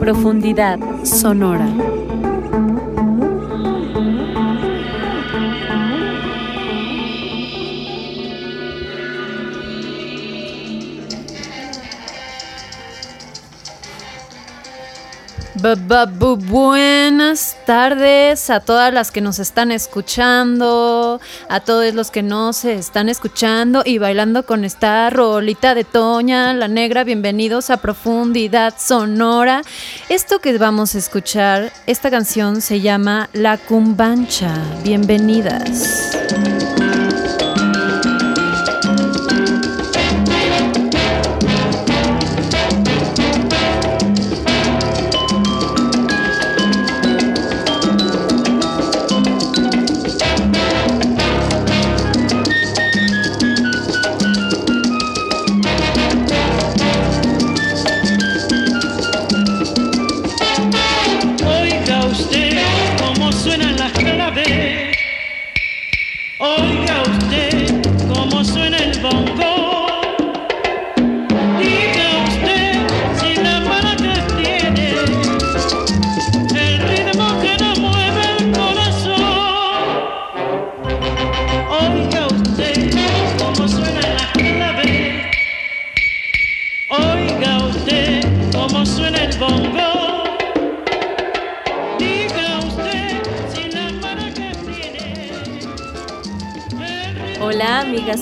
Profundidad sonora. Buenas tardes a todas las que nos están escuchando, a todos los que no se están escuchando y bailando con esta rolita de Toña, la negra. Bienvenidos a Profundidad Sonora. Esto que vamos a escuchar, esta canción se llama La Cumbancha. Bienvenidas.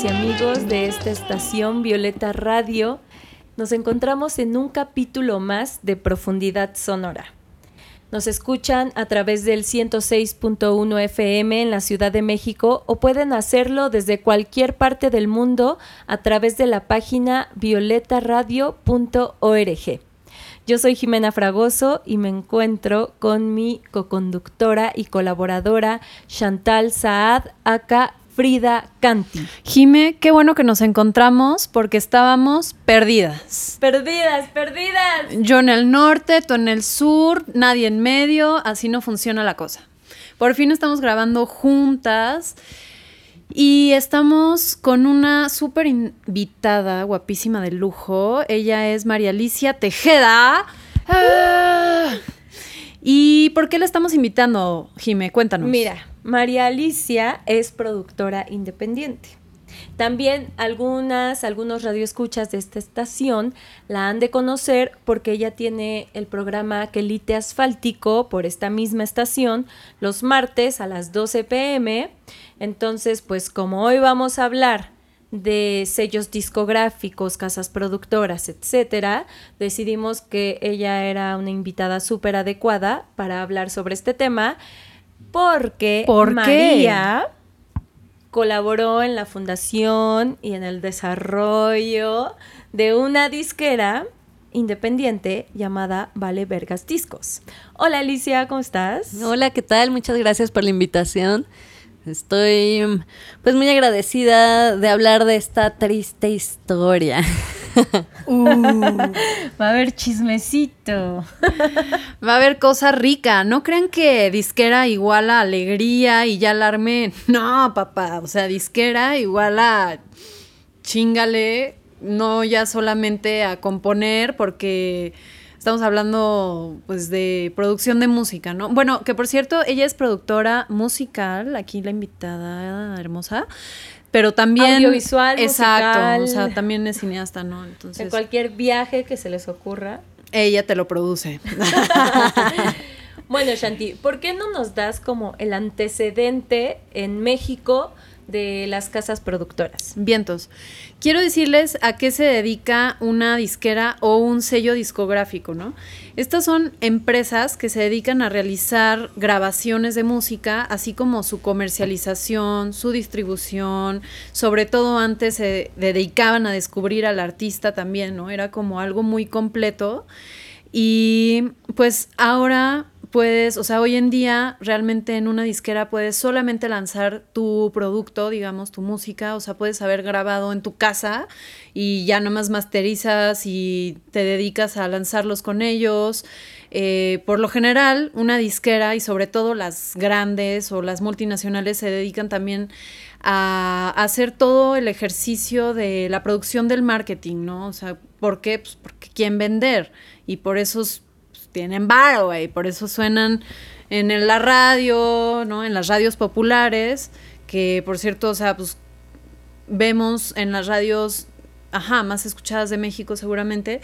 Amigos de esta estación Violeta Radio. Nos encontramos en un capítulo más de Profundidad Sonora. Nos escuchan a través del 106.1 FM en la Ciudad de México o pueden hacerlo desde cualquier parte del mundo a través de la página violetaradio.org. Yo soy Jimena Fragoso y me encuentro con mi coconductora y colaboradora Chantal Saad, acá Frida Canti. Jime, qué bueno que nos encontramos porque estábamos perdidas. Perdidas, perdidas. Yo en el norte, tú en el sur, nadie en medio, así no funciona la cosa. Por fin estamos grabando juntas y estamos con una súper invitada, guapísima de lujo. Ella es María Alicia Tejeda. Ah. ¿Y por qué la estamos invitando, Jime? Cuéntanos. Mira, María Alicia es productora independiente. También algunas, algunos radioescuchas de esta estación la han de conocer porque ella tiene el programa Quelite Asfáltico por esta misma estación los martes a las 12 pm. Entonces, pues como hoy vamos a hablar de sellos discográficos, casas productoras, etcétera, decidimos que ella era una invitada súper adecuada para hablar sobre este tema porque ¿Por María colaboró en la fundación y en el desarrollo de una disquera independiente llamada Vale Vergas Discos. Hola Alicia, ¿cómo estás? Hola, ¿qué tal? Muchas gracias por la invitación. Estoy pues muy agradecida de hablar de esta triste historia. Uh, va a haber chismecito. Va a haber cosa rica. No crean que disquera igual a alegría y ya alarme. No, papá. O sea, disquera igual a chingale. No ya solamente a componer porque estamos hablando pues de producción de música, ¿no? Bueno, que por cierto, ella es productora musical, aquí la invitada hermosa, pero también audiovisual, exacto, o sea, también es cineasta, ¿no? Entonces, en cualquier viaje que se les ocurra, ella te lo produce. bueno, Shanti, ¿por qué no nos das como el antecedente en México de las casas productoras? Vientos. Quiero decirles a qué se dedica una disquera o un sello discográfico, ¿no? Estas son empresas que se dedican a realizar grabaciones de música, así como su comercialización, su distribución, sobre todo antes se dedicaban a descubrir al artista también, ¿no? Era como algo muy completo. Y pues ahora puedes, o sea, hoy en día realmente en una disquera puedes solamente lanzar tu producto, digamos, tu música, o sea, puedes haber grabado en tu casa y ya nomás masterizas y te dedicas a lanzarlos con ellos. Eh, por lo general, una disquera y sobre todo las grandes o las multinacionales se dedican también a hacer todo el ejercicio de la producción del marketing, ¿no? O sea, ¿por qué? Pues porque quieren vender y por eso pues, tienen varo, y por eso suenan en la radio, ¿no? En las radios populares, que por cierto, o sea, pues vemos en las radios, ajá, más escuchadas de México seguramente,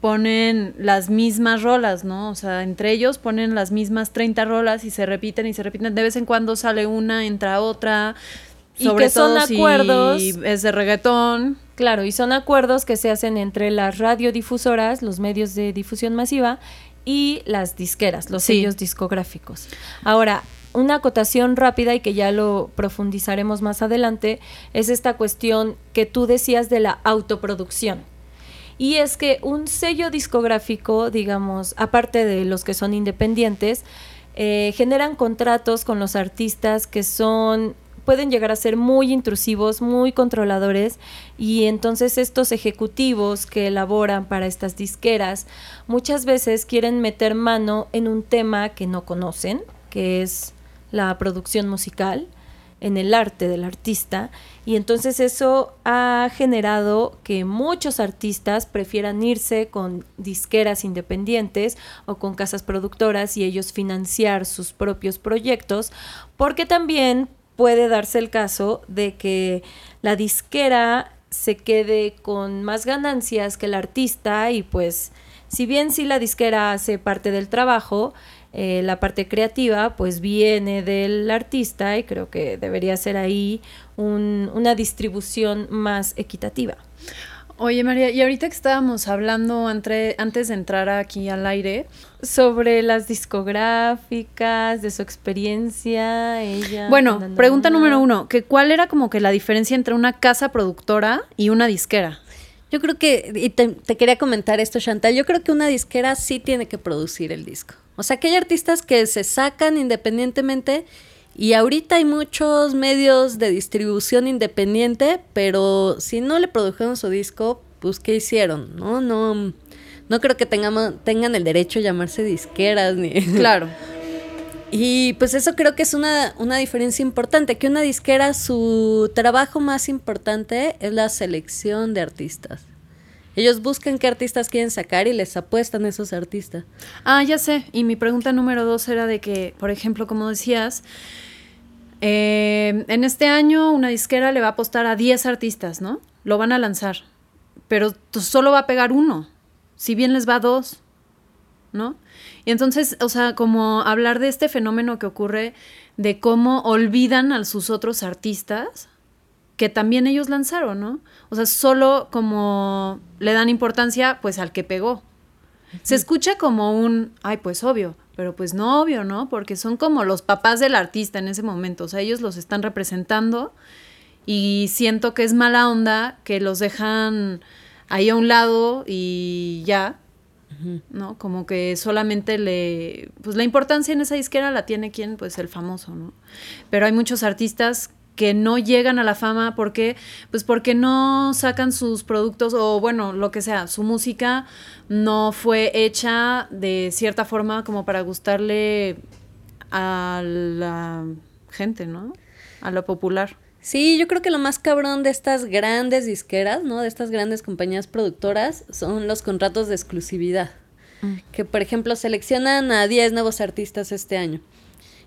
ponen las mismas rolas, ¿no? O sea, entre ellos ponen las mismas 30 rolas y se repiten y se repiten. De vez en cuando sale una, entra otra. Sobre y que todo son acuerdos. Si es de reggaetón. Claro, y son acuerdos que se hacen entre las radiodifusoras, los medios de difusión masiva, y las disqueras, los sellos discográficos. Ahora, una acotación rápida y que ya lo profundizaremos más adelante es esta cuestión que tú decías de la autoproducción. Y es que un sello discográfico, digamos, aparte de los que son independientes, eh, generan contratos con los artistas que son pueden llegar a ser muy intrusivos, muy controladores y entonces estos ejecutivos que elaboran para estas disqueras muchas veces quieren meter mano en un tema que no conocen, que es la producción musical en el arte del artista y entonces eso ha generado que muchos artistas prefieran irse con disqueras independientes o con casas productoras y ellos financiar sus propios proyectos porque también puede darse el caso de que la disquera se quede con más ganancias que el artista y pues si bien si la disquera hace parte del trabajo, eh, la parte creativa pues viene del artista y creo que debería ser ahí una distribución más equitativa. Oye María, y ahorita que estábamos hablando entre, antes de entrar aquí al aire sobre las discográficas, de su experiencia, ella. Bueno, pregunta número uno, que ¿cuál era como que la diferencia entre una casa productora y una disquera? Yo creo que, y te, te, quería comentar esto, Chantal, yo creo que una disquera sí tiene que producir el disco. O sea, que hay artistas que se sacan independientemente y ahorita hay muchos medios de distribución independiente, pero si no le produjeron su disco, pues ¿qué hicieron? No, no, no creo que tengamos, tengan el derecho a llamarse disqueras ni. Claro. Y pues eso creo que es una, una diferencia importante, que una disquera, su trabajo más importante es la selección de artistas. Ellos buscan qué artistas quieren sacar y les apuestan a esos artistas. Ah, ya sé. Y mi pregunta número dos era de que, por ejemplo, como decías, eh, en este año una disquera le va a apostar a 10 artistas, ¿no? Lo van a lanzar. Pero solo va a pegar uno. Si bien les va dos, ¿no? Y entonces, o sea, como hablar de este fenómeno que ocurre de cómo olvidan a sus otros artistas que también ellos lanzaron, ¿no? O sea, solo como le dan importancia pues al que pegó. Se escucha como un, ay, pues obvio, pero pues no obvio, ¿no? Porque son como los papás del artista en ese momento, o sea, ellos los están representando y siento que es mala onda que los dejan ahí a un lado y ya, ¿no? Como que solamente le, pues la importancia en esa disquera la tiene quien, pues el famoso, ¿no? Pero hay muchos artistas que no llegan a la fama porque pues porque no sacan sus productos o bueno lo que sea su música no fue hecha de cierta forma como para gustarle a la gente no a lo popular Sí, yo creo que lo más cabrón de estas grandes disqueras, ¿no? De estas grandes compañías productoras son los contratos de exclusividad. Mm. Que, por ejemplo, seleccionan a 10 nuevos artistas este año.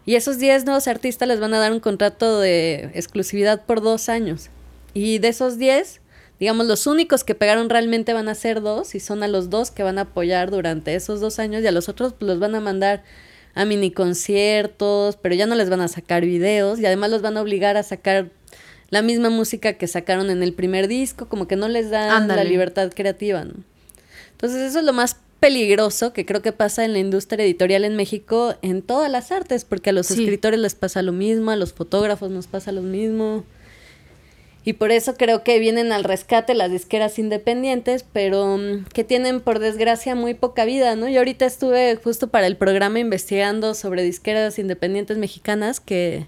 Y esos 10 nuevos artistas les van a dar un contrato de exclusividad por dos años. Y de esos 10, digamos, los únicos que pegaron realmente van a ser dos y son a los dos que van a apoyar durante esos dos años y a los otros pues, los van a mandar a mini conciertos, pero ya no les van a sacar videos y además los van a obligar a sacar la misma música que sacaron en el primer disco, como que no les dan la libertad creativa. Entonces eso es lo más peligroso que creo que pasa en la industria editorial en México en todas las artes, porque a los escritores les pasa lo mismo, a los fotógrafos nos pasa lo mismo. Y por eso creo que vienen al rescate las disqueras independientes, pero mm, que tienen por desgracia muy poca vida, ¿no? Yo ahorita estuve justo para el programa investigando sobre disqueras independientes mexicanas que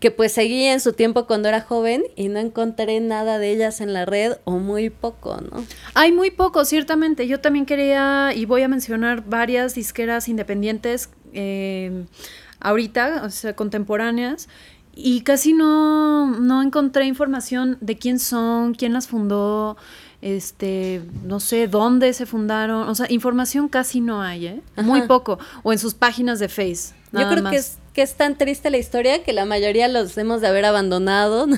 que pues seguí en su tiempo cuando era joven y no encontré nada de ellas en la red o muy poco, ¿no? Hay muy poco, ciertamente. Yo también quería y voy a mencionar varias disqueras independientes eh, ahorita, o sea, contemporáneas. y casi no, no encontré información de quién son, quién las fundó, este, no sé, dónde se fundaron, o sea, información casi no hay, ¿eh? Muy poco, o en sus páginas de Face. Yo creo que es, que es tan triste la historia que la mayoría los hemos de haber abandonado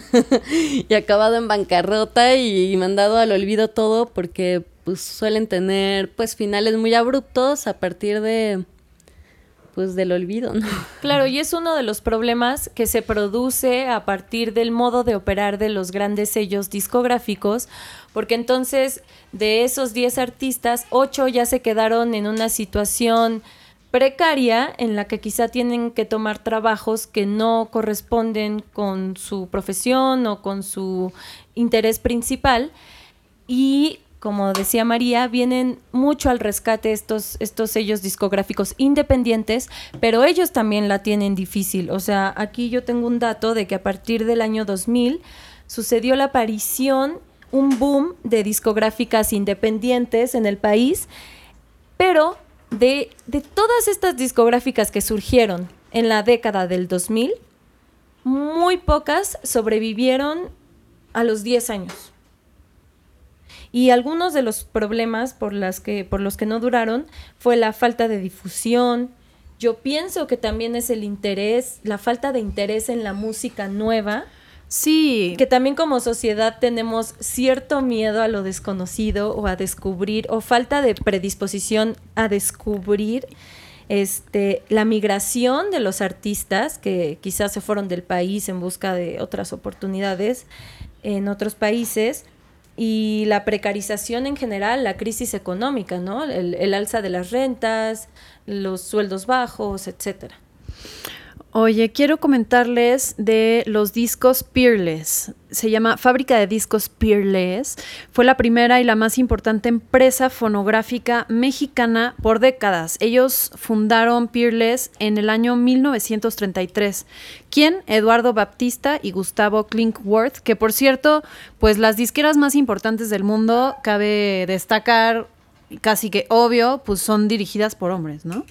y acabado en bancarrota y mandado al olvido todo porque pues suelen tener pues finales muy abruptos a partir de pues del olvido, ¿no? Claro, y es uno de los problemas que se produce a partir del modo de operar de los grandes sellos discográficos, porque entonces de esos 10 artistas, 8 ya se quedaron en una situación precaria en la que quizá tienen que tomar trabajos que no corresponden con su profesión o con su interés principal y como decía María, vienen mucho al rescate estos, estos sellos discográficos independientes, pero ellos también la tienen difícil. O sea, aquí yo tengo un dato de que a partir del año 2000 sucedió la aparición, un boom de discográficas independientes en el país, pero de, de todas estas discográficas que surgieron en la década del 2000, muy pocas sobrevivieron a los 10 años. Y algunos de los problemas por, las que, por los que no duraron fue la falta de difusión. Yo pienso que también es el interés, la falta de interés en la música nueva. Sí. Que también como sociedad tenemos cierto miedo a lo desconocido o a descubrir, o falta de predisposición a descubrir este, la migración de los artistas que quizás se fueron del país en busca de otras oportunidades en otros países y la precarización en general, la crisis económica, ¿no? El, el alza de las rentas, los sueldos bajos, etcétera. Oye, quiero comentarles de los discos Peerless. Se llama Fábrica de Discos Peerless. Fue la primera y la más importante empresa fonográfica mexicana por décadas. Ellos fundaron Peerless en el año 1933. ¿Quién? Eduardo Baptista y Gustavo Klinkworth, que por cierto, pues las disqueras más importantes del mundo, cabe destacar, casi que obvio, pues son dirigidas por hombres, ¿no?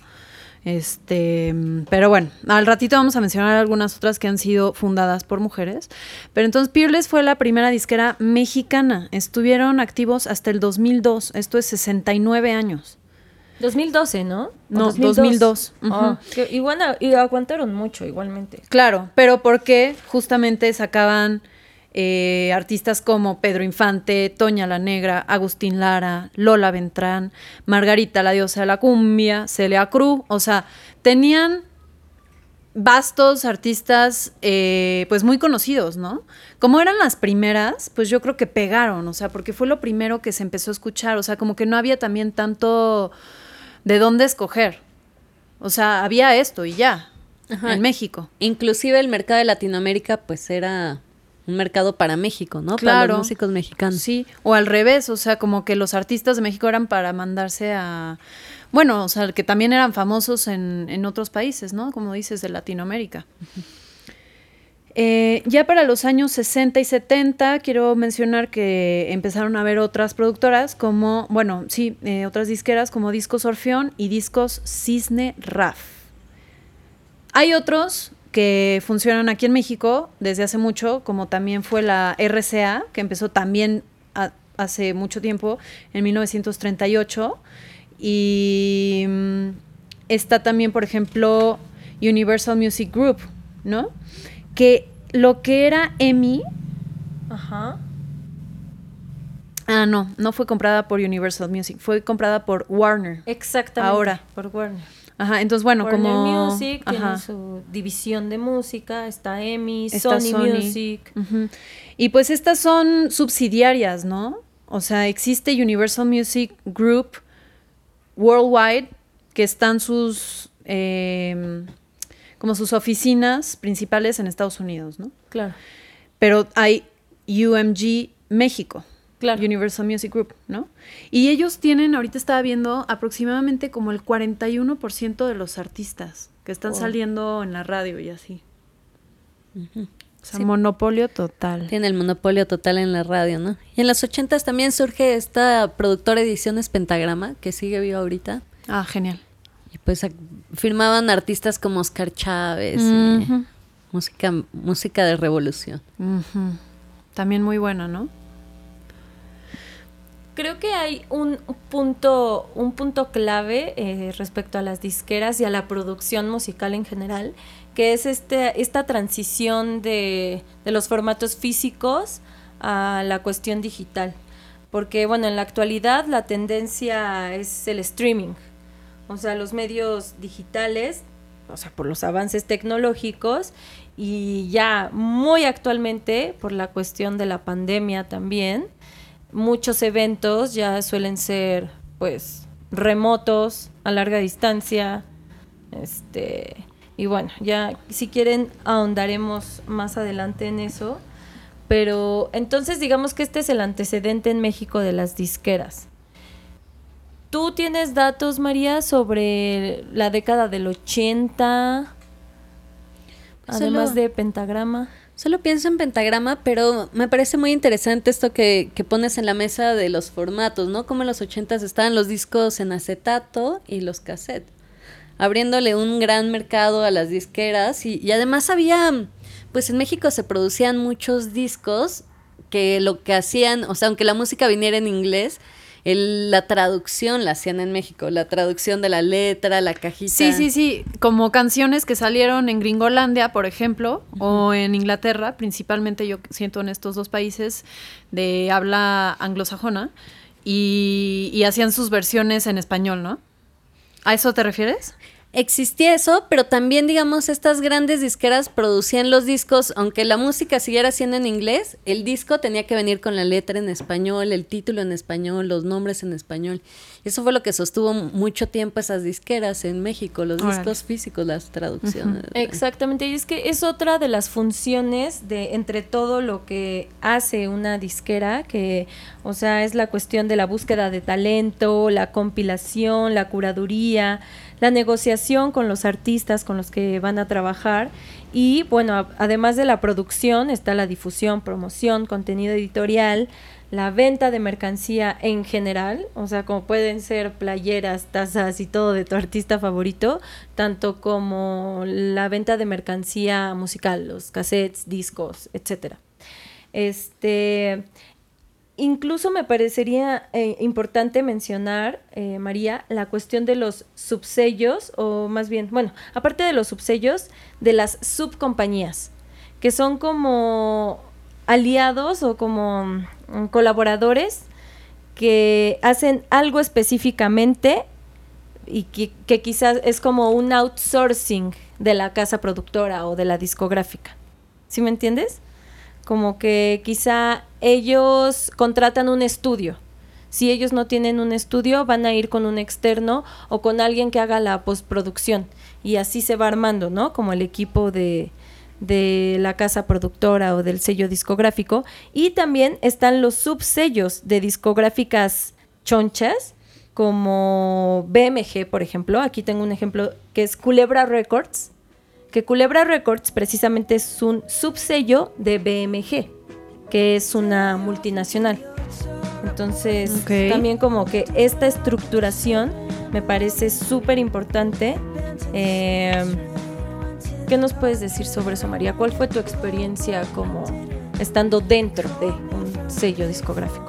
Este, pero bueno, al ratito vamos a mencionar algunas otras que han sido fundadas por mujeres. Pero entonces Peerless fue la primera disquera mexicana. Estuvieron activos hasta el 2002. Esto es 69 años. 2012, ¿no? No, 2002. Ah, y bueno, y aguantaron mucho igualmente. Claro, pero porque justamente sacaban eh, artistas como Pedro Infante, Toña la Negra, Agustín Lara, Lola Ventrán, Margarita la diosa de la cumbia, Celia Cruz, o sea, tenían vastos artistas eh, pues muy conocidos, ¿no? Como eran las primeras, pues yo creo que pegaron, o sea, porque fue lo primero que se empezó a escuchar, o sea, como que no había también tanto de dónde escoger. O sea, había esto y ya, en México. Inclusive el mercado de Latinoamérica pues era un mercado para México, ¿no? Claro. Para los músicos mexicanos. Sí, o al revés, o sea, como que los artistas de México eran para mandarse a... Bueno, o sea, que también eran famosos en, en otros países, ¿no? Como dices, de Latinoamérica. Eh, ya para los años 60 y 70, quiero mencionar que empezaron a haber otras productoras como, bueno, sí, eh, otras disqueras como Discos Orfeón y Discos Cisne Raf. Hay otros que funcionan aquí en México desde hace mucho, como también fue la RCA, que empezó también hace mucho tiempo, en 1938. Y mm, está también, por ejemplo, Universal Music Group, ¿no? Que lo que era EMI... Ajá. Ah, no, no fue comprada por Universal Music, fue comprada por Warner. Exactamente. Ahora. Por Warner. Ajá, entonces bueno, Warner como Music Ajá. tiene su división de música, está EMI, Está Sony, Sony. Music. Y pues estas son subsidiarias, ¿no? O sea, existe Universal Music Group Worldwide, que están sus eh, como sus oficinas principales en Estados Unidos, ¿no? Claro. Pero hay UMG México. Claro. Universal Music Group, ¿no? Y ellos tienen, ahorita estaba viendo, aproximadamente como el 41% de los artistas que están saliendo en la radio y así. O sea, monopolio total. Tiene el monopolio total en la radio, ¿no? Y en los ochentas también surge esta productora ediciones Pentagrama, que sigue viva ahorita. Ah, genial. Y pues firmaban artistas como Oscar Chávez, y Ujú. música, música de revolución. También muy buena, ¿no? Creo que hay un punto, un punto clave eh, respecto a las disqueras y a la producción musical en general, que es este, esta transición de, de los formatos físicos a la cuestión digital. Porque, bueno, en la actualidad la tendencia es el streaming. O sea, los medios digitales, o sea, por los avances tecnológicos y ya muy actualmente por la cuestión de la pandemia también, muchos eventos ya suelen ser pues remotos, a larga distancia, este, y bueno, ya si quieren ahondaremos más adelante en eso, pero entonces digamos que este es el antecedente en México de las disqueras. ¿Tú tienes datos, María, sobre la década del 80? Además de pentagrama. Solo pienso en pentagrama, pero me parece muy interesante esto que, que pones en la mesa de los formatos, ¿no? Como en los ochentas estaban los discos en acetato y los cassettes, abriéndole un gran mercado a las disqueras y, y además había, pues en México se producían muchos discos que lo que hacían, o sea, aunque la música viniera en inglés, la traducción la hacían en México, la traducción de la letra, la cajita. Sí, sí, sí, como canciones que salieron en Gringolandia, por ejemplo, o en Inglaterra, principalmente yo siento en estos dos países de habla anglosajona, y, y hacían sus versiones en español, ¿no? ¿A eso te refieres? Existía eso, pero también, digamos, estas grandes disqueras producían los discos, aunque la música siguiera siendo en inglés, el disco tenía que venir con la letra en español, el título en español, los nombres en español. Eso fue lo que sostuvo mucho tiempo esas disqueras en México, los discos físicos, las traducciones. Exactamente, y es que es otra de las funciones de entre todo lo que hace una disquera, que, o sea, es la cuestión de la búsqueda de talento, la compilación, la curaduría, la negociación con los artistas con los que van a trabajar y bueno, además de la producción está la difusión, promoción, contenido editorial, la venta de mercancía en general, o sea, como pueden ser playeras, tazas y todo de tu artista favorito, tanto como la venta de mercancía musical, los cassettes, discos, etcétera. Este, incluso me parecería eh, importante mencionar, eh, María, la cuestión de los subsellos, o más bien, bueno, aparte de los subsellos, de las subcompañías, que son como aliados o como mm, colaboradores que hacen algo específicamente y que, que quizás es como un outsourcing de la casa productora o de la discográfica. ¿Sí me entiendes? Como que quizá ellos contratan un estudio. Si ellos no tienen un estudio, van a ir con un externo o con alguien que haga la postproducción. Y así se va armando, ¿no? Como el equipo de, de la casa productora o del sello discográfico. Y también están los subsellos de discográficas chonchas, como BMG, por ejemplo. Aquí tengo un ejemplo que es Culebra Records que Culebra Records precisamente es un subsello de BMG, que es una multinacional. Entonces, también como que esta estructuración me parece súper importante. Eh, ¿Qué nos puedes decir sobre eso, María? ¿Cuál fue tu experiencia como estando dentro de un sello discográfico?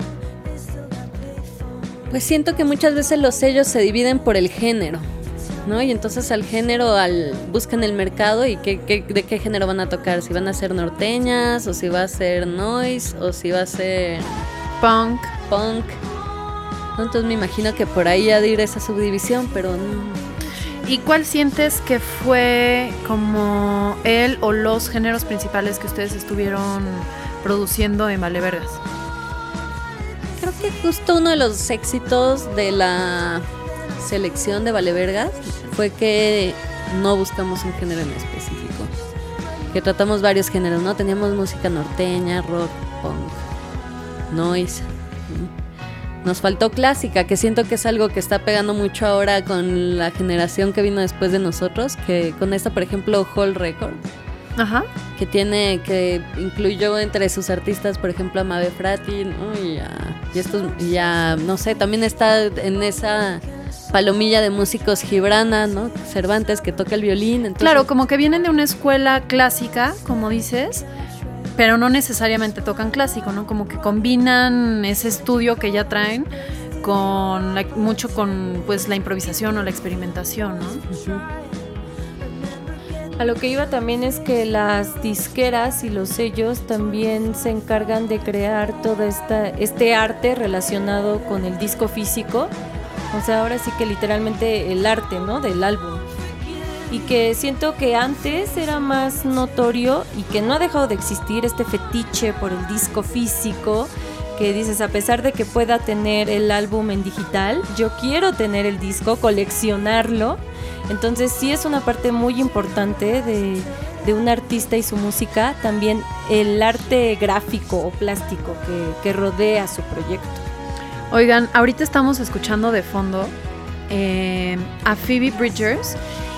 Pues siento que muchas veces los sellos se dividen por el género. ¿No? Y entonces al género al buscan el mercado y qué, de qué género van a tocar, si van a ser norteñas o si va a ser noise o si va a ser punk, punk. Entonces me imagino que por ahí ha de ir esa subdivisión, pero ¿Y cuál sientes que fue como él o los géneros principales que ustedes estuvieron produciendo en Vale Vergas? Creo que justo uno de los éxitos de la selección de Valevergas fue que no buscamos un género en específico. Que tratamos varios géneros, ¿no? Teníamos música norteña, rock, punk, noise. Nos faltó clásica, que siento que es algo que está pegando mucho ahora con la generación que vino después de nosotros, que con esta, por ejemplo, Hall Record. Ajá. Que tiene, que incluyó entre sus artistas, por ejemplo, a Mabe Frati, y, ya, y, estos, ya, no sé, también está en esa palomilla de músicos Gibrana, ¿no? Cervantes que toca el violín. entonces- Claro, como que vienen de una escuela clásica, como dices, pero no necesariamente tocan clásico, ¿no? Como que combinan ese estudio que ya traen con la- mucho con pues la improvisación o la experimentación, ¿no? A lo que iba también es que las disqueras y los sellos también se encargan de crear todo esta, este arte relacionado con el disco físico. O sea, ahora sí que literalmente el arte, ¿no? Del álbum. Y que siento que antes era más notorio y que no ha dejado de existir este fetiche por el disco físico. Que dices, a pesar de que pueda tener el álbum en digital, yo quiero tener el disco, coleccionarlo. Entonces sí es una parte muy importante de, de un artista y su música, también el arte gráfico o plástico que, que rodea su proyecto. Oigan, ahorita estamos escuchando de fondo eh, a Phoebe Bridgers,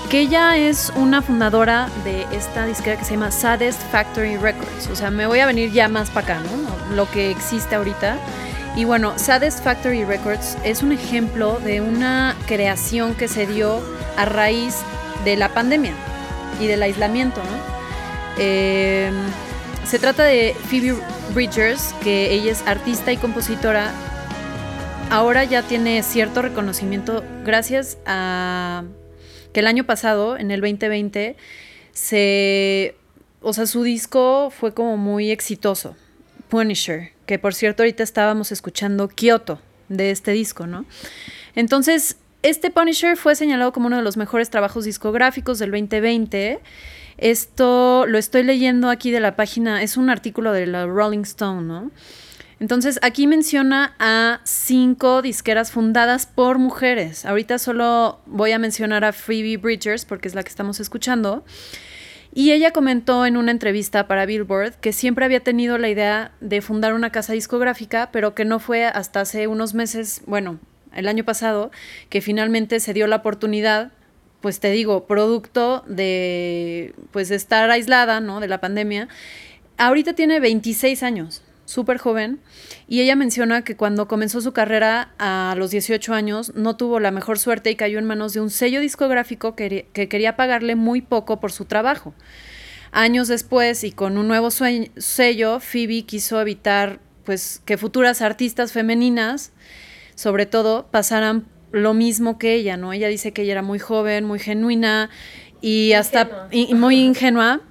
que ella es una fundadora de esta disquera que se llama Saddest Factory Records. O sea, me voy a venir ya más para acá, ¿no? Lo que existe ahorita. Y bueno, Saddest Factory Records es un ejemplo de una creación que se dio a raíz de la pandemia y del aislamiento, ¿no? Eh, se trata de Phoebe Bridgers, que ella es artista y compositora ahora ya tiene cierto reconocimiento gracias a que el año pasado, en el 2020, se, o sea, su disco fue como muy exitoso, Punisher, que por cierto ahorita estábamos escuchando Kyoto de este disco, ¿no? Entonces, este Punisher fue señalado como uno de los mejores trabajos discográficos del 2020. Esto lo estoy leyendo aquí de la página, es un artículo de la Rolling Stone, ¿no? Entonces, aquí menciona a cinco disqueras fundadas por mujeres. Ahorita solo voy a mencionar a Phoebe Bridgers porque es la que estamos escuchando. Y ella comentó en una entrevista para Billboard que siempre había tenido la idea de fundar una casa discográfica, pero que no fue hasta hace unos meses, bueno, el año pasado, que finalmente se dio la oportunidad, pues te digo, producto de pues de estar aislada, ¿no? De la pandemia. Ahorita tiene 26 años súper joven, y ella menciona que cuando comenzó su carrera a los 18 años no tuvo la mejor suerte y cayó en manos de un sello discográfico que, que quería pagarle muy poco por su trabajo. Años después y con un nuevo sello, Phoebe quiso evitar pues, que futuras artistas femeninas, sobre todo, pasaran lo mismo que ella, ¿no? Ella dice que ella era muy joven, muy genuina y hasta y, y muy ingenua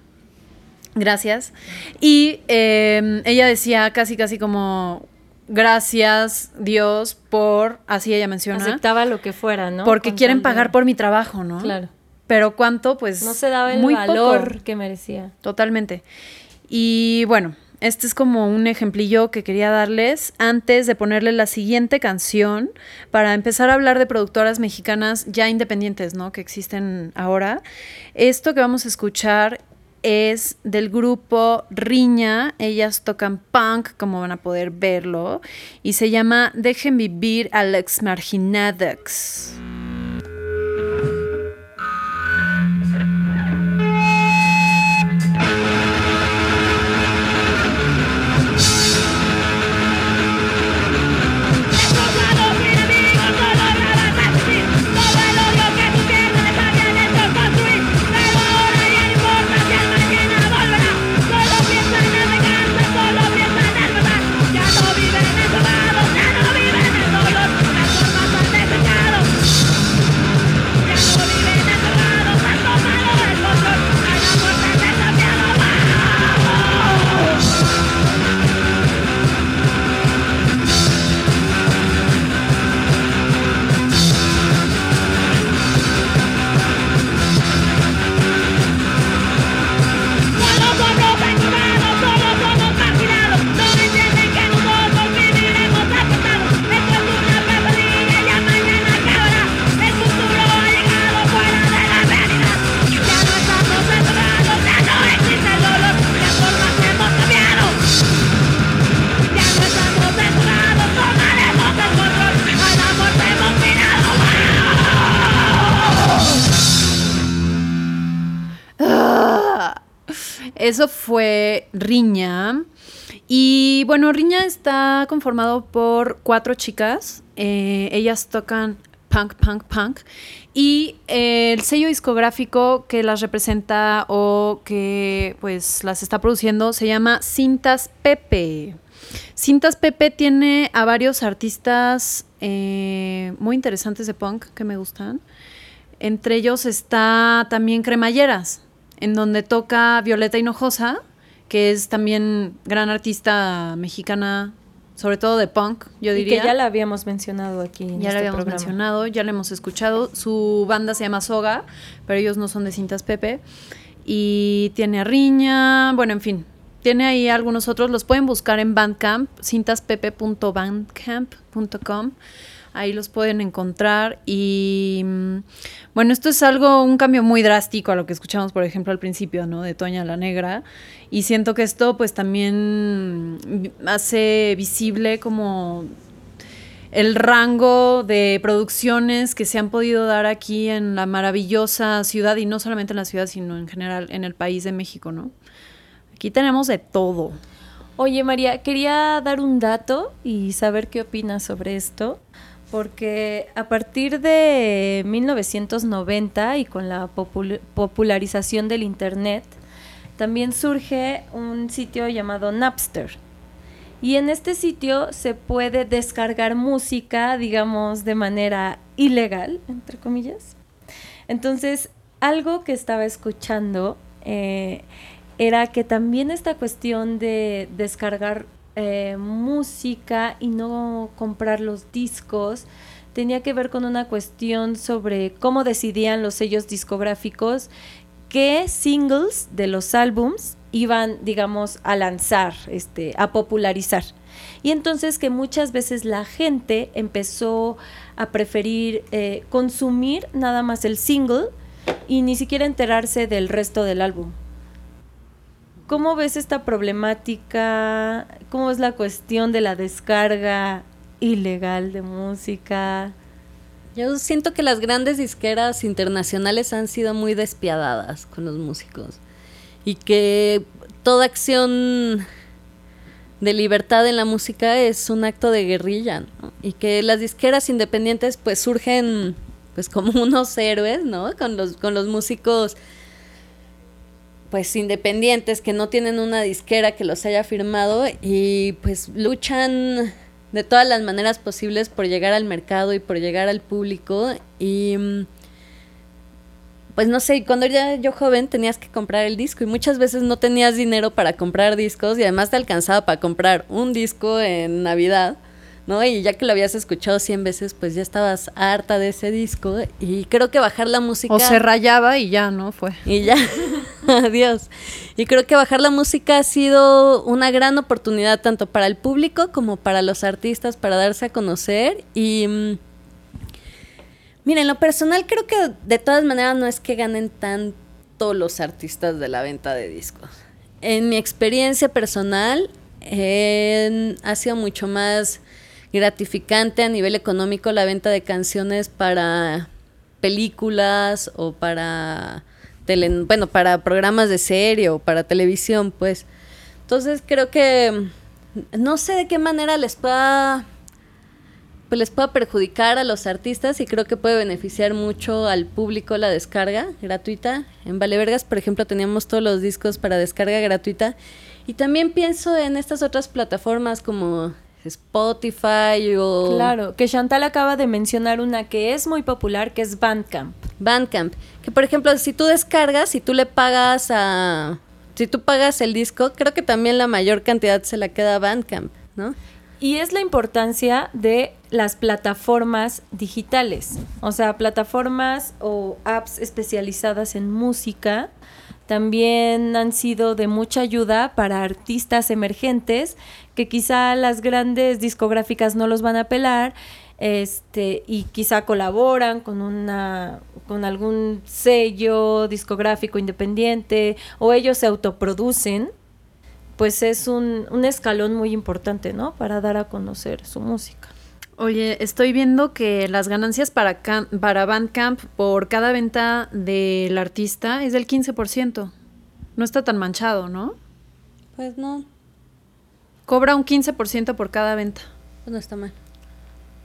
Gracias. Y eh, ella decía casi, casi como, gracias Dios por, así ella menciona. Aceptaba lo que fuera, ¿no? Porque Con quieren de- pagar por mi trabajo, ¿no? Claro. Pero cuánto, pues... No se daba el muy valor poco. que merecía. Totalmente. Y bueno, este es como un ejemplillo que quería darles antes de ponerle la siguiente canción para empezar a hablar de productoras mexicanas ya independientes, ¿no? Que existen ahora. Esto que vamos a escuchar es del grupo Riña. Ellas tocan punk, como van a poder verlo, y se llama Dejen vivir a los marginados. Conformado por cuatro chicas. Eh, ellas tocan punk, punk, punk. Y eh, el sello discográfico que las representa o que pues las está produciendo se llama Cintas Pepe. Cintas Pepe tiene a varios artistas eh, muy interesantes de punk que me gustan. Entre ellos está también Cremalleras, en donde toca Violeta Hinojosa, que es también gran artista mexicana, sobre todo de punk, yo diría. Y que ya la habíamos mencionado aquí. En ya este la habíamos programa. mencionado, ya la hemos escuchado. Su banda se llama Soga, pero ellos no son de Cintas Pepe. Y tiene a Riña, bueno, en fin. Tiene ahí algunos otros, los pueden buscar en Bandcamp, cintaspepe.bandcamp.com. Ahí los pueden encontrar. Y mm, bueno, esto es algo, un cambio muy drástico a lo que escuchamos, por ejemplo, al principio, ¿no? De Toña la Negra. Y siento que esto, pues también mm, hace visible como el rango de producciones que se han podido dar aquí en la maravillosa ciudad, y no solamente en la ciudad, sino en general en el país de México, ¿no? Aquí tenemos de todo. Oye, María, quería dar un dato y saber qué opinas sobre esto, porque a partir de 1990 y con la popul- popularización del Internet, también surge un sitio llamado Napster. Y en este sitio se puede descargar música, digamos, de manera ilegal, entre comillas. Entonces, algo que estaba escuchando eh, era que también esta cuestión de descargar eh, música y no comprar los discos tenía que ver con una cuestión sobre cómo decidían los sellos discográficos qué singles de los álbums iban, digamos, a lanzar, este, a popularizar. Y entonces que muchas veces la gente empezó a preferir eh, consumir nada más el single y ni siquiera enterarse del resto del álbum. ¿Cómo ves esta problemática? ¿Cómo es la cuestión de la descarga ilegal de música? Yo siento que las grandes disqueras internacionales han sido muy despiadadas con los músicos y que toda acción de libertad en la música es un acto de guerrilla ¿no? y que las disqueras independientes pues surgen pues como unos héroes, ¿no? Con los con los músicos pues independientes que no tienen una disquera que los haya firmado y pues luchan de todas las maneras posibles por llegar al mercado y por llegar al público y mm, pues no sé, cuando era yo joven tenías que comprar el disco y muchas veces no tenías dinero para comprar discos y además te alcanzaba para comprar un disco en Navidad, ¿no? Y ya que lo habías escuchado 100 veces, pues ya estabas harta de ese disco y creo que bajar la música O se rayaba y ya, ¿no? Fue. y ya, adiós. Y creo que bajar la música ha sido una gran oportunidad tanto para el público como para los artistas para darse a conocer. Y mm, miren, en lo personal creo que de todas maneras no es que ganen tanto los artistas de la venta de discos. En mi experiencia personal ha sido mucho más gratificante a nivel económico la venta de canciones para películas o para bueno, para programas de serie o para televisión, pues. Entonces creo que mm, no sé de qué manera les pueda pues les pueda perjudicar a los artistas y creo que puede beneficiar mucho al público la descarga gratuita. En Valevergas, por ejemplo, teníamos todos los discos para descarga gratuita. Y también pienso en estas otras plataformas como Spotify o Claro, que Chantal acaba de mencionar una que es muy popular, que es Bandcamp. Bandcamp. Que por ejemplo, si tú descargas, si tú le pagas a. Si tú pagas el disco, creo que también la mayor cantidad se la queda a Bandcamp, ¿no? Y es la importancia de las plataformas digitales, o sea, plataformas o apps especializadas en música también han sido de mucha ayuda para artistas emergentes que quizá las grandes discográficas no los van a pelar este y quizá colaboran con una con algún sello discográfico independiente o ellos se autoproducen pues es un, un escalón muy importante, ¿no? Para dar a conocer su música. Oye, estoy viendo que las ganancias para, Cam- para Bandcamp por cada venta del artista es del 15%. No está tan manchado, ¿no? Pues no, Cobra un 15% por cada venta. pues no está mal.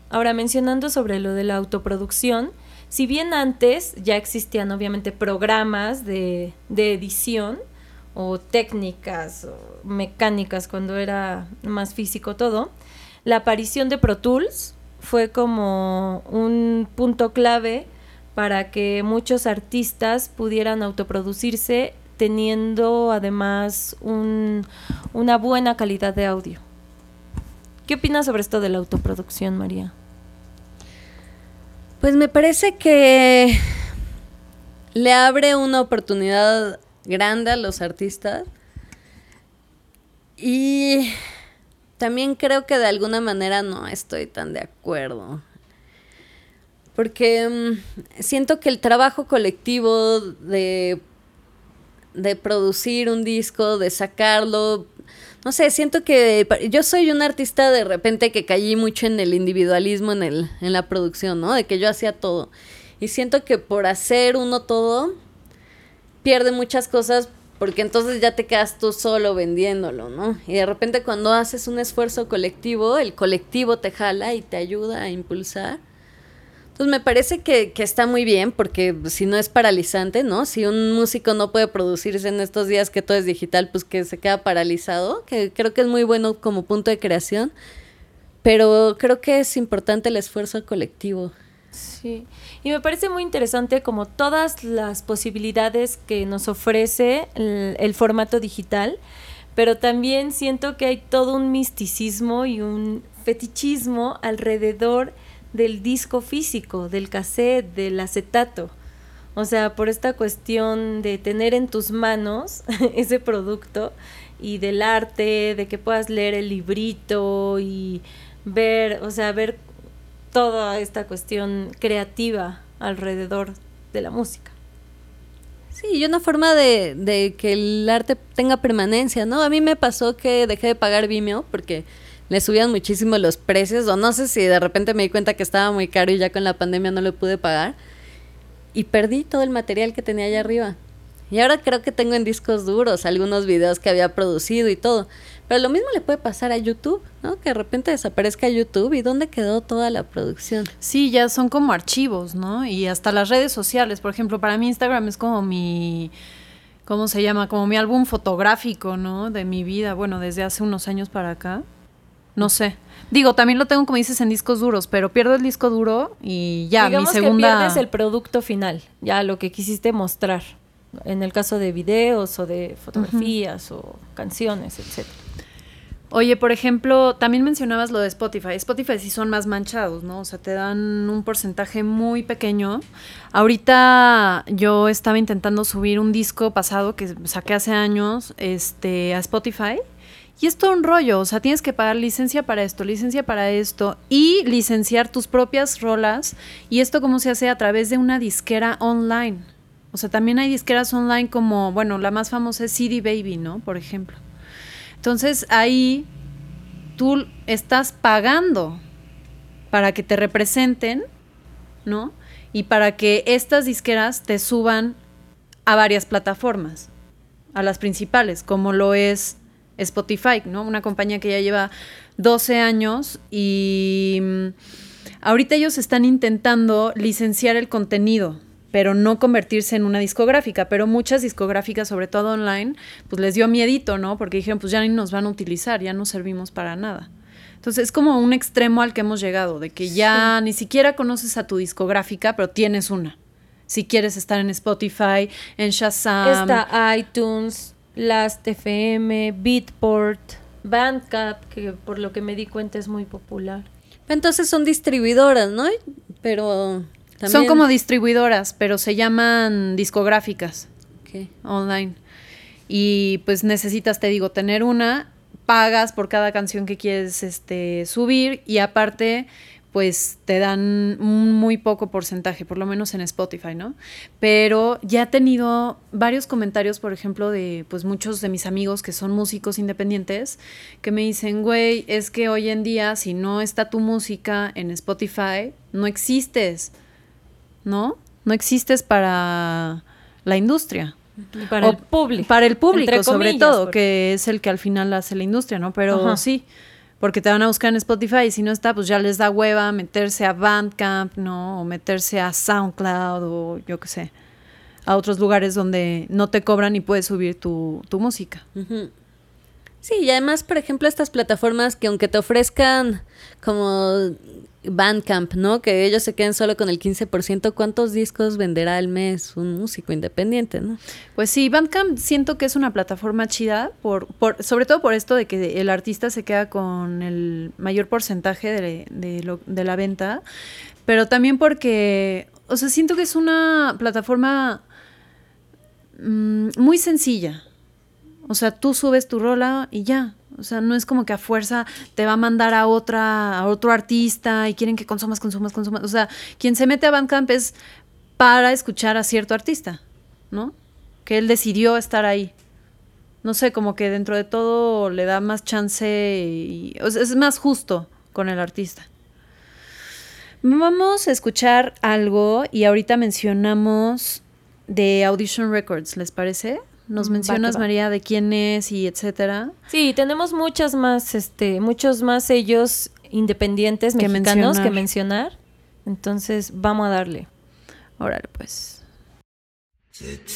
Ahora, mencionando sobre lo de la autoproducción, si bien antes ya existían obviamente programas de, de edición o técnicas o mecánicas cuando era más físico todo, la aparición de Pro Tools fue como un punto clave para que muchos artistas pudieran autoproducirse teniendo además un, una buena calidad de audio. ¿Qué opinas sobre esto de la autoproducción, María? Pues me parece que le abre una oportunidad grande a los artistas y también creo que de alguna manera no estoy tan de acuerdo. Porque mm, siento que el trabajo colectivo de, de producir un disco, de sacarlo, no sé, siento que yo soy un artista de repente que caí mucho en el individualismo en, el, en la producción, ¿no? De que yo hacía todo. Y siento que por hacer uno todo, pierde muchas cosas porque entonces ya te quedas tú solo vendiéndolo, ¿no? Y de repente cuando haces un esfuerzo colectivo, el colectivo te jala y te ayuda a impulsar. Entonces me parece que, que, está muy bien porque si no es paralizante, ¿no? Si un músico no puede producirse en estos días que todo es digital, pues que se queda paralizado, que creo que es muy bueno como punto de creación, pero creo que es importante el esfuerzo colectivo. Sí, y me parece muy interesante como todas las posibilidades que nos ofrece el, formato digital, pero también siento que hay todo un misticismo y un fetichismo alrededor del disco físico, del cassette, del acetato. O sea, por esta cuestión de tener en tus manos ese producto y del arte, de que puedas leer el librito y ver, o sea, ver toda esta cuestión creativa alrededor de la música. Sí, y una forma de, de, que el arte tenga permanencia, ¿no? A mí me pasó que dejé de pagar Vimeo porque le subían muchísimo los precios, o no sé si de repente me di cuenta que estaba muy caro y ya con la pandemia no lo pude pagar. Y perdí todo el material que tenía allá arriba. Y ahora creo que tengo en discos duros algunos videos que había producido y todo. Pero lo mismo le puede pasar a YouTube, ¿no? Que de repente desaparezca YouTube y dónde quedó toda la producción. Sí, ya son como archivos, ¿no? Y hasta las redes sociales, por ejemplo, para mí Instagram es como mi ¿cómo se llama? Como mi álbum fotográfico, ¿no? De mi vida, bueno, desde hace unos años para acá. No sé. Digo, también lo tengo como dices en discos duros, pero pierdo el disco duro y ya mi segunda que pierdes el producto final, ya lo que quisiste mostrar. En el caso de videos o de fotografías o canciones, etcétera. Oye, por ejemplo, también mencionabas lo de Spotify. Spotify sí son más manchados, ¿no? O sea, te dan un porcentaje muy pequeño. Ahorita yo estaba intentando subir un disco pasado que saqué hace años este, a Spotify. Y es un rollo, o sea, tienes que pagar licencia para esto, licencia para esto y licenciar tus propias rolas. Y esto cómo se hace a través de una disquera online. O sea, también hay disqueras online como, bueno, la más famosa es CD Baby, ¿no? Por ejemplo. Entonces ahí tú estás pagando para que te representen, ¿no? Y para que estas disqueras te suban a varias plataformas, a las principales, como lo es Spotify, ¿no? Una compañía que ya lleva 12 años y mm, ahorita ellos están intentando licenciar el contenido pero no convertirse en una discográfica. Pero muchas discográficas, sobre todo online, pues les dio miedito, ¿no? Porque dijeron, pues ya ni nos van a utilizar, ya no servimos para nada. Entonces es como un extremo al que hemos llegado, de que ya ni siquiera conoces a tu discográfica, pero tienes una. Si quieres estar en Spotify, en Shazam. Está iTunes, Last.fm, Beatport, Bandcamp, que por lo que me di cuenta es muy popular. Entonces son distribuidoras, ¿no? Pero son como distribuidoras, pero se llaman discográficas online. Y pues necesitas, te digo, tener una, pagas por cada canción que quieres este, subir y aparte pues te dan un muy poco porcentaje, por lo menos en Spotify, ¿no? Pero ya he tenido varios comentarios, por ejemplo, de pues muchos de mis amigos que son músicos independientes, que me dicen, güey, es que hoy en día si no está tu música en Spotify, no existes. ¿no? No existes para la industria. para el público. Para el público, sobre todo, que es el que al final hace la industria, ¿no? Pero sí, porque te van a buscar en Spotify y si no está, pues ya les da hueva meterse a Bandcamp, ¿no? O meterse a SoundCloud o yo qué sé, a otros lugares donde no te cobran y puedes subir tu, tu música. Sí, y además, por ejemplo, estas plataformas que aunque te ofrezcan como Bandcamp, ¿no? Que ellos se queden solo con el 15%, ¿cuántos discos venderá al mes un músico independiente, ¿no? Pues sí, Bandcamp siento que es una plataforma chida, por, por, sobre todo por esto de que el artista se queda con el mayor porcentaje de, de, lo, de la venta, pero también porque, o sea, siento que es una plataforma mmm, muy sencilla. O sea, tú subes tu rola y ya. O sea, no es como que a fuerza te va a mandar a otra, a otro artista y quieren que consumas, consumas, consumas. O sea, quien se mete a Bandcamp es para escuchar a cierto artista, ¿no? Que él decidió estar ahí. No sé, como que dentro de todo le da más chance y o sea, es más justo con el artista. Vamos a escuchar algo y ahorita mencionamos de Audition Records, ¿les parece? Nos mencionas, va, va. María, de quién es y etcétera. Sí, tenemos muchas más, este, muchos más sellos independientes que mexicanos mencionar. que mencionar. Entonces, vamos a darle. Órale, pues. Esta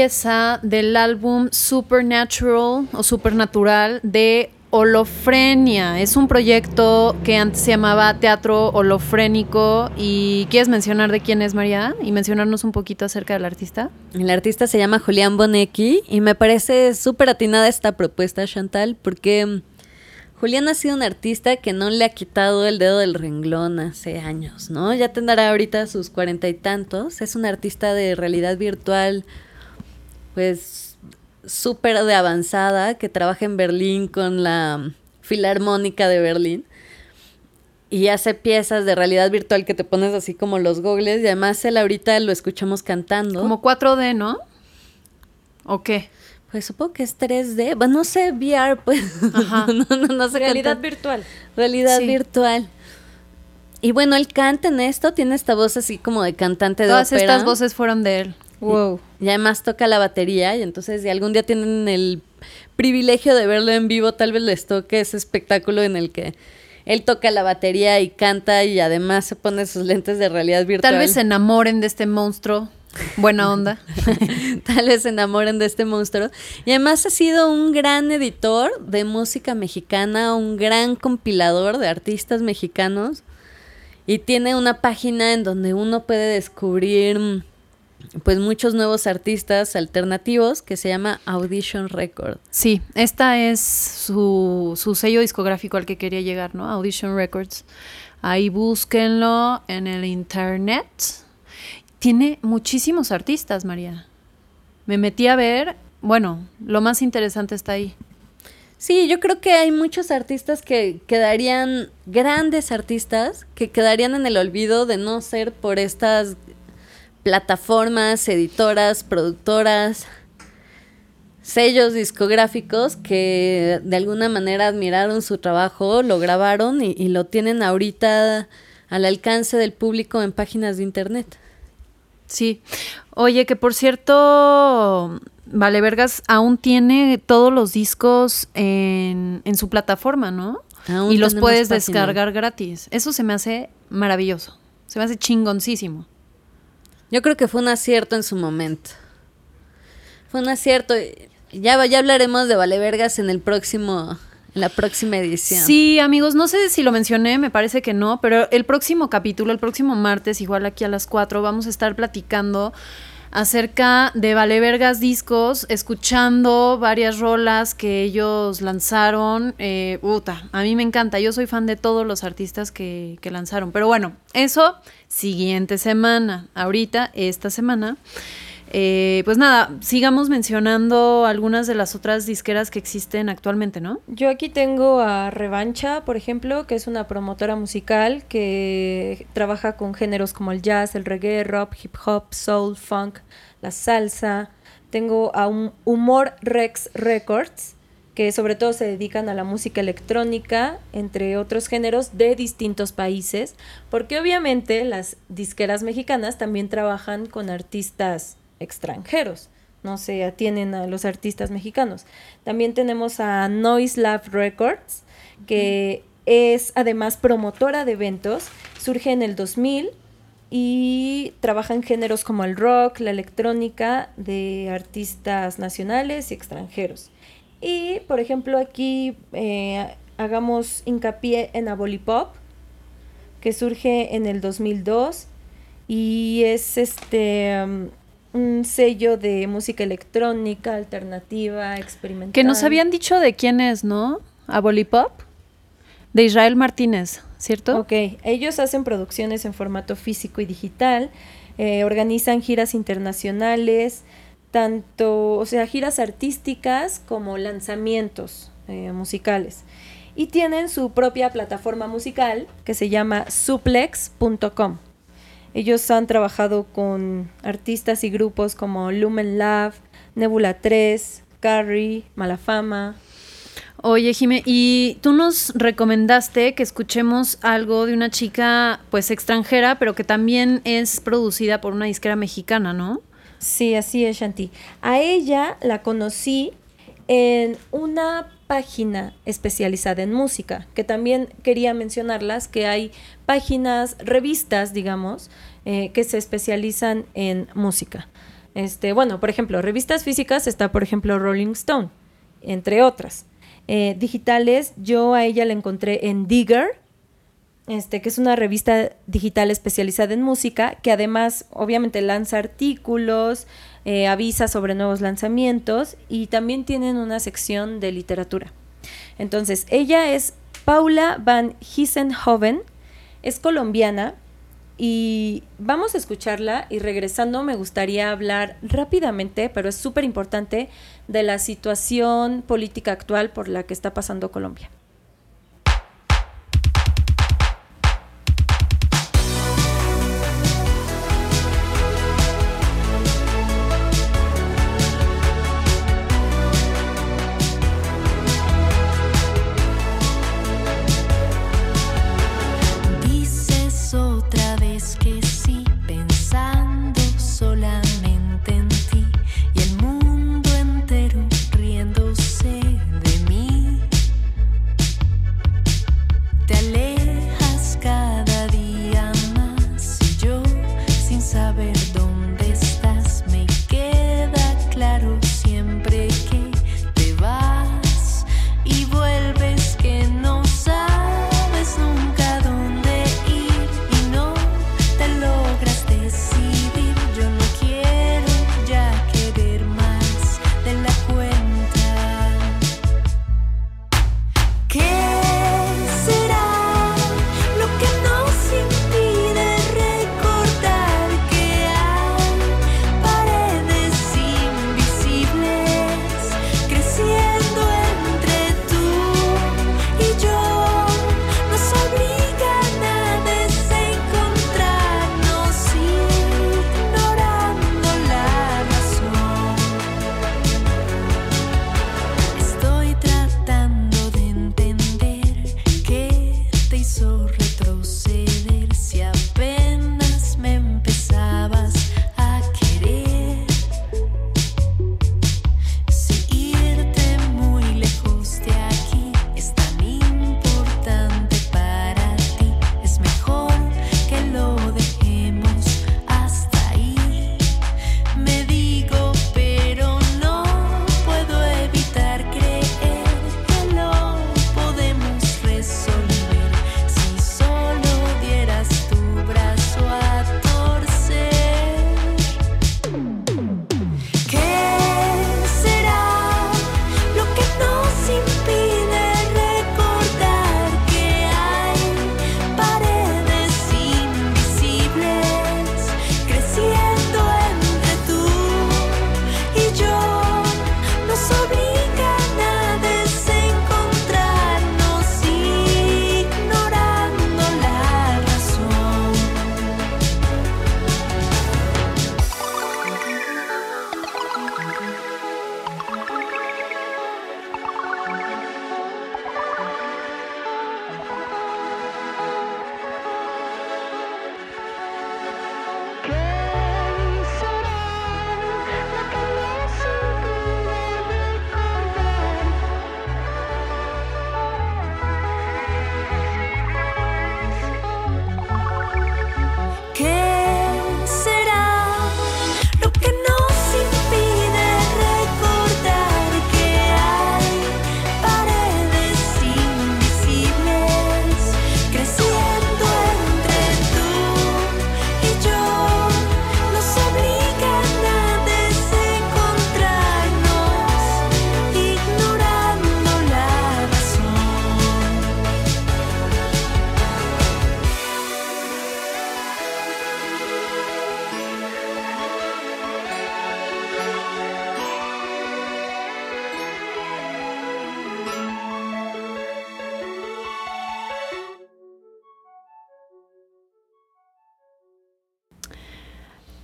pieza del álbum Supernatural o Supernatural de Holofrenia. Es un proyecto que antes se llamaba Teatro Holofrénico. ¿Y quieres mencionar de quién es María? Y mencionarnos un poquito acerca del artista. El artista se llama Julián Bonecki y me parece súper atinada esta propuesta, Chantal, porque Julián ha sido un artista que no le ha quitado el dedo del renglón hace años, ¿no? Ya tendrá ahorita sus cuarenta y tantos. Es un artista de realidad virtual, pues súper de avanzada que trabaja en Berlín con la Filarmónica de Berlín y hace piezas de realidad virtual que te pones así como los gogles y además él ahorita lo escuchamos cantando. Como 4D, ¿no? ¿O qué? Pues supongo que es 3D, bueno, no sé, VR, pues. Ajá. no, no, no, sé Realidad virtual. Realidad virtual. Y bueno, él canta en esto, tiene esta voz así como de cantante de ópera. Todas estas voces fueron de él. Wow. Y, además toca la batería y entonces si algún día tienen el privilegio de verlo en vivo, tal vez les toque ese espectáculo en el que él toca la batería y canta y además se pone sus lentes de realidad virtual. Tal vez se enamoren de este monstruo. Buena onda. Tal vez se enamoren de este monstruo. Y además ha sido un gran editor de música mexicana, un gran compilador de artistas mexicanos. Y tiene una página en donde uno puede descubrir pues muchos nuevos artistas alternativos que se llama Audition Record. Sí, esta es su, su sello discográfico al que quería llegar, ¿no? Audition Records. Ahí búsquenlo en el internet. Tiene muchísimos artistas, María. Me metí a ver, bueno, lo más interesante está ahí. Sí, yo creo que hay muchos artistas que quedarían, grandes artistas, que quedarían en el olvido de no ser por estas plataformas, editoras, productoras, sellos discográficos que de alguna manera admiraron su trabajo, lo grabaron y, y, lo tienen ahorita al alcance del público en páginas de internet. Sí. Oye, que por cierto, Vale Vergas aún tiene todos los discos en, en su plataforma, ¿no? y los puedes descargar gratis. Eso se me hace maravilloso. Se me hace chingoncísimo. Yo creo que fue un acierto en su momento. Fue un acierto. Ya, ya hablaremos de Vale Vergas en el próximo en la próxima edición. Sí, amigos, no sé si lo mencioné, me parece que no, pero el próximo capítulo, el próximo martes, igual aquí a las 4, vamos a estar platicando acerca de Vale Vergas Discos, escuchando varias rolas que ellos lanzaron. Eh, a mí me encanta, yo soy fan de todos los artistas que, que lanzaron. Pero bueno, eso siguiente semana. Ahorita, esta semana. Eh, pues nada, sigamos mencionando algunas de las otras disqueras que existen actualmente, ¿no? Yo aquí tengo a Revancha, por ejemplo, que es una promotora musical que trabaja con géneros como el jazz, el reggae, rock, hip hop, soul, funk, la salsa. Tengo a un Humor Rex Records, que sobre todo se dedican a la música electrónica, entre otros géneros de distintos países, porque obviamente las disqueras mexicanas también trabajan con artistas extranjeros, no se atienen a los artistas mexicanos. También tenemos a Noise Lab Records, que es además promotora de eventos, surge en el 2000 y trabaja en géneros como el rock, la electrónica de artistas nacionales y extranjeros. Y, por ejemplo, aquí eh, hagamos hincapié en Abolipop, que surge en el 2002 y es este un sello de música electrónica, alternativa, experimental. Que nos habían dicho de quién es, ¿no? Abolipop, de Israel Martínez, ¿cierto? Ok, ellos hacen producciones en formato físico y digital, eh, organizan giras internacionales, tanto, o sea, giras artísticas como lanzamientos eh, musicales. Y tienen su propia plataforma musical que se llama suplex.com. Ellos han trabajado con artistas y grupos como Lumen Love, Nebula 3, Carrie, Malafama. Oye, Jime, y tú nos recomendaste que escuchemos algo de una chica pues extranjera, pero que también es producida por una disquera mexicana, ¿no? Sí, así es, Shanti. A ella la conocí en una página especializada en música, que también quería mencionarlas, que hay páginas, revistas, digamos, eh, que se especializan en música. Este, bueno, por ejemplo, revistas físicas está, por ejemplo, Rolling Stone, entre otras. Eh, digitales, yo a ella la encontré en Digger, este, que es una revista digital especializada en música, que además obviamente lanza artículos, eh, avisa sobre nuevos lanzamientos y también tienen una sección de literatura. Entonces, ella es Paula Van Gissenhoven, es colombiana y vamos a escucharla y regresando me gustaría hablar rápidamente, pero es súper importante, de la situación política actual por la que está pasando Colombia.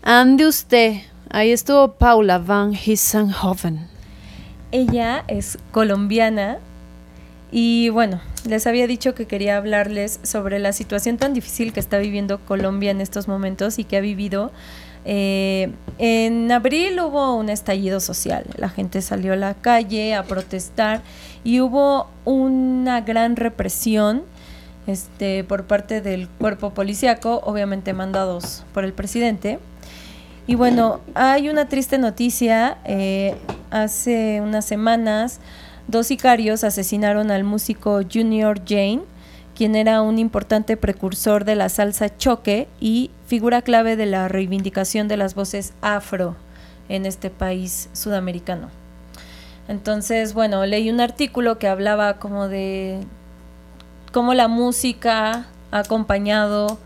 Ande usted. Ahí estuvo Paula Van Hissenhoven. Ella es colombiana y bueno, les había dicho que quería hablarles sobre la situación tan difícil que está viviendo Colombia en estos momentos y que ha vivido. Eh, en abril hubo un estallido social, la gente salió a la calle a protestar y hubo una gran represión este, por parte del cuerpo policíaco, obviamente mandados por el presidente. Y bueno, hay una triste noticia. Eh, hace unas semanas, dos sicarios asesinaron al músico Junior Jane, quien era un importante precursor de la salsa choque y figura clave de la reivindicación de las voces afro en este país sudamericano. Entonces, bueno, leí un artículo que hablaba como de cómo la música ha acompañado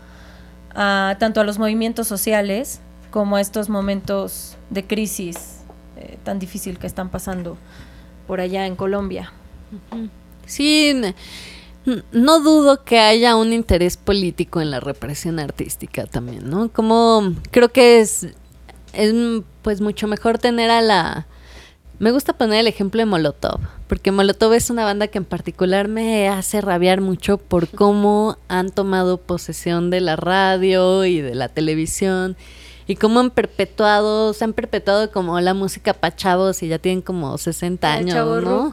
a tanto a los movimientos sociales como estos momentos de crisis eh, tan difícil que están pasando por allá en Colombia. Sí, no dudo que haya un interés político en la represión artística también, ¿no? Como creo que es, es pues mucho mejor tener a la... Me gusta poner el ejemplo de Molotov, porque Molotov es una banda que en particular me hace rabiar mucho por cómo han tomado posesión de la radio y de la televisión y cómo han perpetuado, se han perpetuado como la música para chavos y ya tienen como 60 años, ¿no?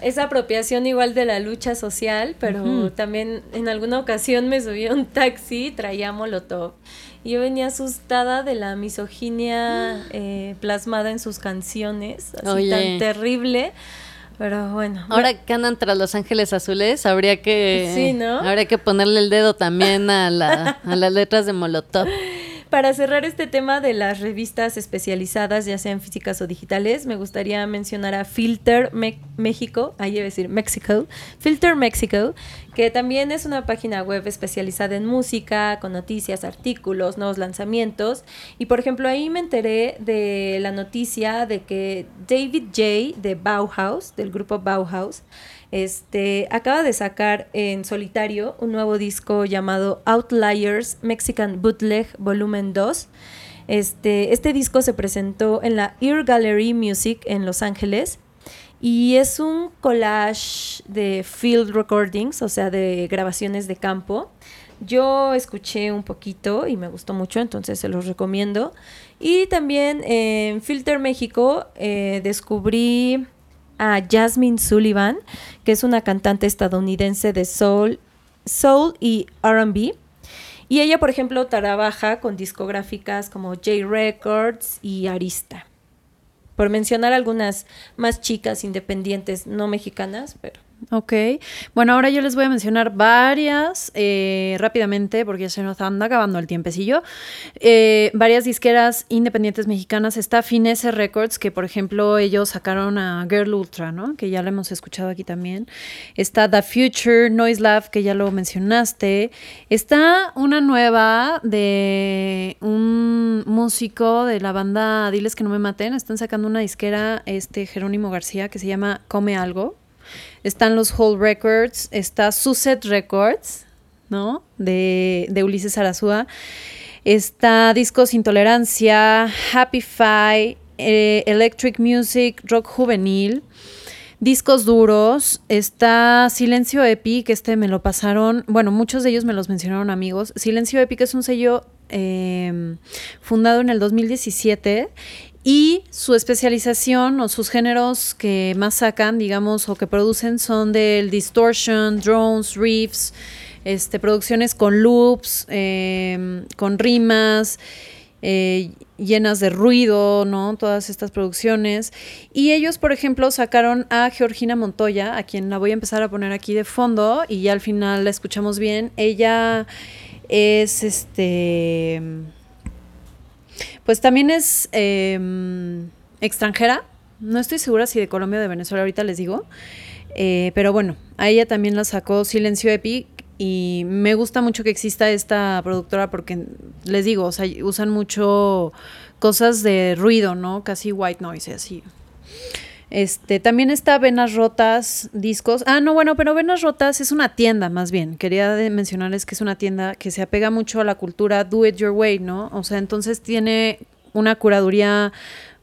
Esa apropiación igual de la lucha social, pero también en alguna ocasión me subí a un taxi, traía molotov. Y yo venía asustada de la misoginia eh, plasmada en sus canciones, así tan terrible. Pero bueno. Ahora que andan tras Los Ángeles Azules, habría que. Sí, ¿no? Habría que ponerle el dedo también a, la, a las letras de Molotov. Para cerrar este tema de las revistas especializadas, ya sean físicas o digitales, me gustaría mencionar a Filter México, ahí iba a decir México, Filter México, que también es una página web especializada en música, con noticias, artículos, nuevos lanzamientos. Y por ejemplo, ahí me enteré de la noticia de que David J. de Bauhaus, del grupo Bauhaus, este, acaba de sacar en solitario un nuevo disco llamado Outliers Mexican Bootleg Volumen 2. Este, este disco se presentó en la Ear Gallery Music en Los Ángeles y es un collage de field recordings, o sea, de grabaciones de campo. Yo escuché un poquito y me gustó mucho, entonces se los recomiendo. Y también en Filter México eh, descubrí a Jasmine Sullivan, que es una cantante estadounidense de soul, soul y RB. Y ella, por ejemplo, trabaja con discográficas como J Records y Arista. Por mencionar algunas más chicas independientes, no mexicanas, pero Ok, bueno, ahora yo les voy a mencionar varias eh, rápidamente porque ya se nos anda acabando el tiempecillo. Eh, varias disqueras independientes mexicanas. Está Finesse Records, que por ejemplo ellos sacaron a Girl Ultra, ¿no? Que ya lo hemos escuchado aquí también. Está The Future, Noise Lab, que ya lo mencionaste. Está una nueva de un músico de la banda Diles que no me maten. Están sacando una disquera, este Jerónimo García, que se llama Come Algo están los Whole Records, está Suset Records, ¿no? De, de Ulises Arazúa. Está Discos Intolerancia, Happy Fi, eh, Electric Music, Rock Juvenil. Discos duros, está Silencio Epi, que este me lo pasaron, bueno, muchos de ellos me los mencionaron amigos. Silencio Epi, que es un sello em, fundado en el 2017 y su especialización o sus géneros que más sacan, digamos, o que producen son del distortion, drones, riffs, este, producciones con loops, em, con rimas, eh, llenas de ruido, ¿no? Todas estas producciones. Y ellos, por ejemplo, sacaron a Georgina Montoya, a quien la voy a empezar a poner aquí de fondo y ya al final la escuchamos bien. Ella es este pues también es em, extranjera. No estoy segura si de Colombia o de Venezuela, ahorita les digo. Eh, pero bueno, a ella también la sacó Silencio Epic y me gusta mucho que exista esta productora porque les digo, o sea, usan mucho cosas de ruido, ¿no? Casi white noise, así. Este, también está Venas Rotas, discos. Ah, no, bueno, pero Venas Rotas es una tienda, más bien. Quería mencionarles que es una tienda que se apega mucho a la cultura do it your way, ¿no? O sea, entonces tiene una curaduría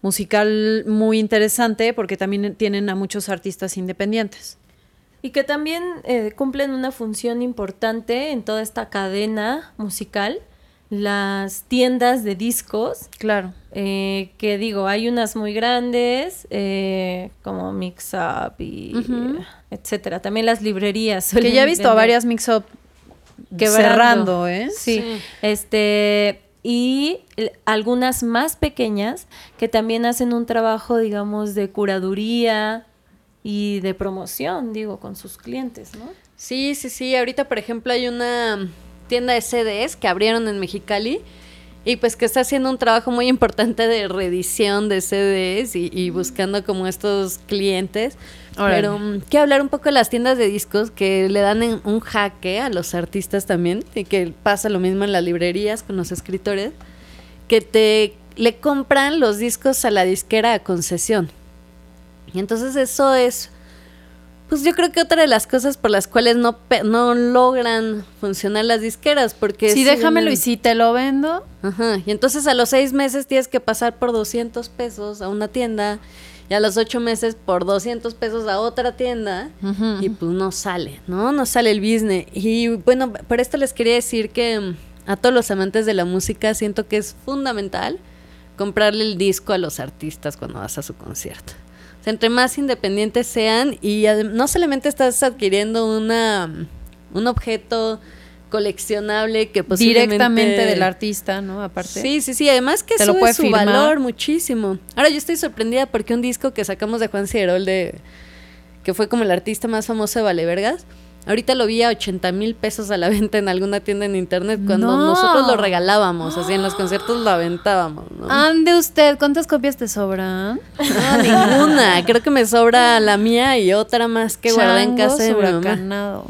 musical muy interesante porque también tienen a muchos artistas independientes. Y que también eh, cumplen una función importante en toda esta cadena musical las tiendas de discos. Claro. Eh, que digo, hay unas muy grandes, eh, como Mix Up y etcétera. También las librerías. Que ya he visto a varias Mix Up cerrando, ¿eh? Sí. Este. Y algunas más pequeñas que también hacen un trabajo, digamos, de curaduría y de promoción, digo, con sus clientes, ¿no? Sí, sí, sí. Ahorita, por ejemplo, hay una tienda de CDs que abrieron en Mexicali y pues que está haciendo un trabajo muy importante de reedición de CDs y, buscando como estos clientes. Pero um, quiero hablar un poco de las tiendas de discos que le dan en un jaque a los artistas también, y que pasa lo mismo en las librerías con los escritores, que te le compran los discos a la disquera a concesión. Y entonces eso es, pues yo creo que otra de las cosas por las cuales no, no logran funcionar las disqueras, porque... Sí, déjamelo y si te lo vendo. Ajá, y entonces a los seis meses tienes que pasar por 200 pesos a una tienda y a los ocho meses por 200 pesos a otra tienda y pues no sale, ¿no? No sale el business. Y bueno, por esto les quería decir que mm, a todos los amantes de la música siento que es fundamental comprarle el disco a los artistas cuando vas a su concierto. O sea, entre más independientes sean y no solamente estás adquiriendo una, un objeto coleccionable que posiblemente... Directamente del artista, ¿no? Aparte. Sí, sí, sí. Además que sube su valor muchísimo. Ahora yo estoy sorprendida porque un disco que sacamos de Juan Cierol de... que fue como el artista más famoso de Valevergas, ahorita lo vi a 80 mil pesos a la venta en alguna tienda en internet cuando nosotros lo regalábamos, así en los conciertos lo aventábamos, ¿no? Ande usted, ¿cuántas copias te sobran? No, ninguna. Creo que me sobra la mía y otra más que guardé en casa de mi mamá.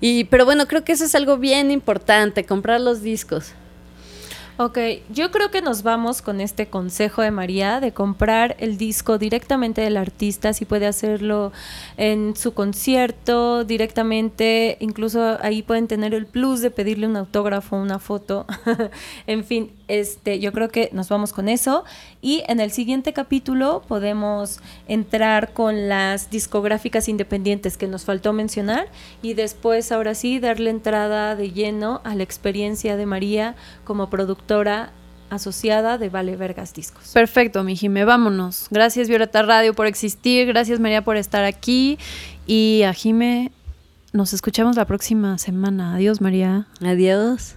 Y, pero bueno, creo que eso es algo bien importante, comprar los discos. Ok, yo creo que nos vamos con este consejo de María de comprar el disco directamente del artista, si puede hacerlo en su concierto directamente, incluso ahí pueden tener el plus de pedirle un autógrafo, una foto, en fin, este, yo creo que nos vamos con eso y en el siguiente capítulo podemos entrar con las discográficas independientes que nos faltó mencionar y después ahora sí darle entrada de lleno a la experiencia de María como productora asociada de Vale Vergas Discos. Perfecto, mi Jime, vámonos. Gracias Violeta Radio por existir, gracias María por estar aquí y a Jime nos escuchamos la próxima semana. Adiós María. Adiós.